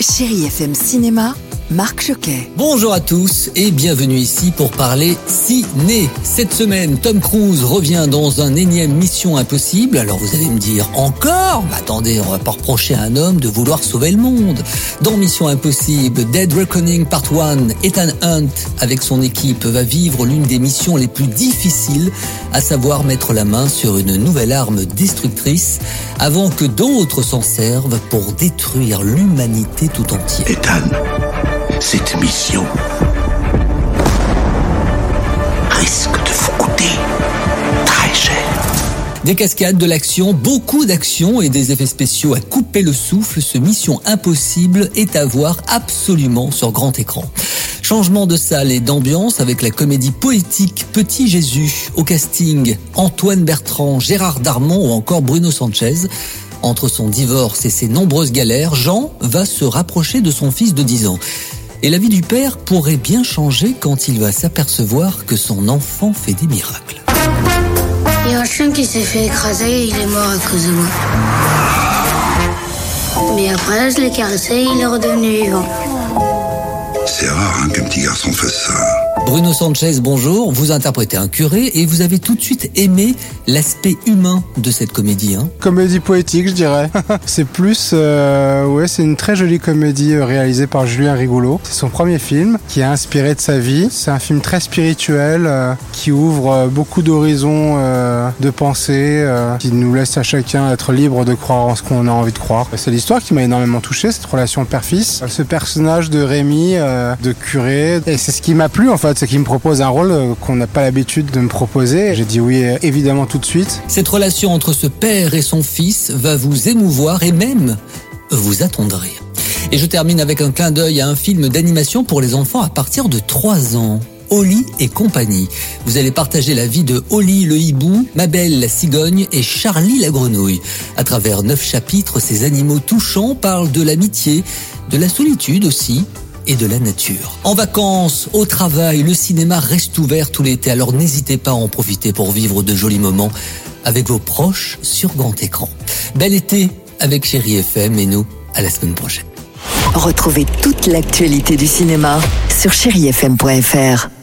Chérie FM Cinéma, Marc Choquet. Bonjour à tous et bienvenue ici pour parler ciné. Cette semaine, Tom Cruise revient dans un énième Mission Impossible. Alors vous allez me dire encore? Mais Attendez, on va pas reprocher à un homme de vouloir sauver le monde. Dans Mission Impossible, Dead Reckoning Part 1, Ethan Hunt avec son équipe va vivre l'une des missions les plus difficiles, à savoir mettre la main sur une nouvelle arme destructrice avant que d'autres s'en servent pour détruire l'humanité tout entière. Ethan, cette mission risque de vous coûter très cher. Des cascades, de l'action, beaucoup d'action et des effets spéciaux à couper le souffle, ce Mission Impossible est à voir absolument sur grand écran. Changement de salle et d'ambiance avec la comédie poétique Petit Jésus au casting Antoine Bertrand, Gérard Darmon ou encore Bruno Sanchez. Entre son divorce et ses nombreuses galères, Jean va se rapprocher de son fils de 10 ans. Et la vie du père pourrait bien changer quand il va s'apercevoir que son enfant fait des miracles. Il y a un chien qui s'est fait écraser et il est mort à cause de moi. Mais après, je l'ai caressé, il est redevenu vivant. C'est rare hein, qu'un petit garçon fasse ça. Bruno Sanchez, bonjour. Vous interprétez un curé et vous avez tout de suite aimé l'aspect humain de cette comédie. Hein Comédie poétique, je dirais. c'est plus, euh, ouais, c'est une très jolie comédie euh, réalisée par Julien Rigolo. C'est son premier film qui est inspiré de sa vie. C'est un film très spirituel euh, qui ouvre beaucoup d'horizons euh, de pensée, euh, qui nous laisse à chacun être libre de croire en ce qu'on a envie de croire. C'est l'histoire qui m'a énormément touché, cette relation père-fils. Ce personnage de Rémi, euh, de curé, et c'est ce qui m'a plu en fait, c'est qu'il me propose un rôle euh, qu'on n'a pas l'habitude de me proposer. J'ai dit oui, euh, évidemment tout de suite. Cette relation entre ce père et son fils va vous émouvoir et même vous attendrir. Et je termine avec un clin d'œil à un film d'animation pour les enfants à partir de 3 ans. Oli et compagnie. Vous allez partager la vie de Oli le hibou, Mabel la cigogne et Charlie la grenouille. À travers neuf chapitres, ces animaux touchants parlent de l'amitié, de la solitude aussi, et de la nature. En vacances, au travail, le cinéma reste ouvert tout l'été, alors n'hésitez pas à en profiter pour vivre de jolis moments avec vos proches sur grand écran. Bel été avec Chéri FM et nous, à la semaine prochaine. Retrouvez toute l'actualité du cinéma sur chérifm.fr.